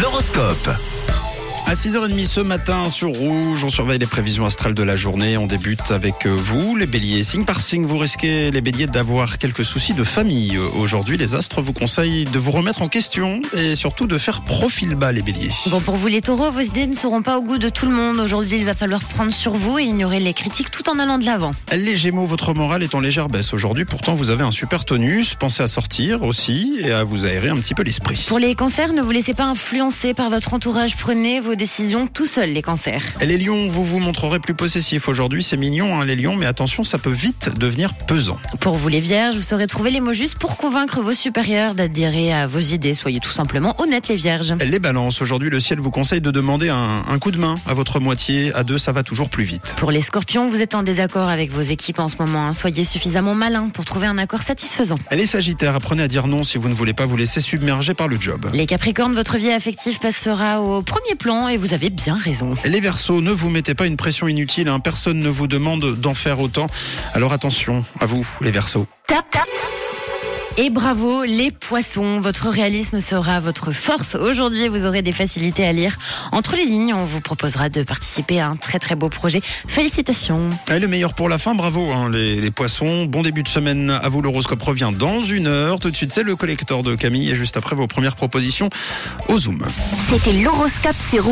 L'horoscope. À 6h30 ce matin sur Rouge, on surveille les prévisions astrales de la journée. On débute avec euh, vous, les béliers. Signe par signe, vous risquez, les béliers, d'avoir quelques soucis de famille. Euh, Aujourd'hui, les astres vous conseillent de vous remettre en question et surtout de faire profil bas, les béliers. Bon, pour vous les taureaux, vos idées ne seront pas au goût de tout le monde. Aujourd'hui, il va falloir prendre sur vous et ignorer les critiques tout en allant de l'avant. Les gémeaux, votre morale est en légère baisse aujourd'hui. Pourtant, vous avez un super tonus. Pensez à sortir aussi et à vous aérer un petit peu l'esprit. Pour les cancers, ne vous laissez pas influencer par votre entourage. Prenez vos décisions tout seuls, les cancers. Les lions, vous vous montrerez plus possessif aujourd'hui. C'est mignon, hein, les lions, mais attention, ça peut vite devenir pesant. Pour vous les vierges, vous saurez trouver les mots justes pour convaincre vos supérieurs d'adhérer à vos idées. Soyez tout simplement honnêtes, les vierges. Les balances, aujourd'hui, le ciel vous conseille de demander un, un coup de main à votre moitié. À deux, ça va toujours plus vite. Pour les scorpions, vous êtes en désaccord avec vos équipes en ce moment. hein. Soyez suffisamment malin pour trouver un accord satisfaisant. Les sagittaires, apprenez à dire non si vous ne voulez pas vous laisser submerger par le job. Les capricornes, votre vie affective passera au premier plan et vous avez bien raison. Les Verseaux, ne vous mettez pas une pression inutile, hein. personne ne vous demande d'en faire autant. Alors attention à vous, les Verseaux. Et bravo les poissons, votre réalisme sera votre force. Aujourd'hui, vous aurez des facilités à lire. Entre les lignes, on vous proposera de participer à un très très beau projet. Félicitations. Et le meilleur pour la fin, bravo hein, les, les poissons. Bon début de semaine à vous, l'horoscope revient dans une heure. Tout de suite, c'est le collecteur de Camille et juste après vos premières propositions au Zoom. C'était l'horoscope Rouge.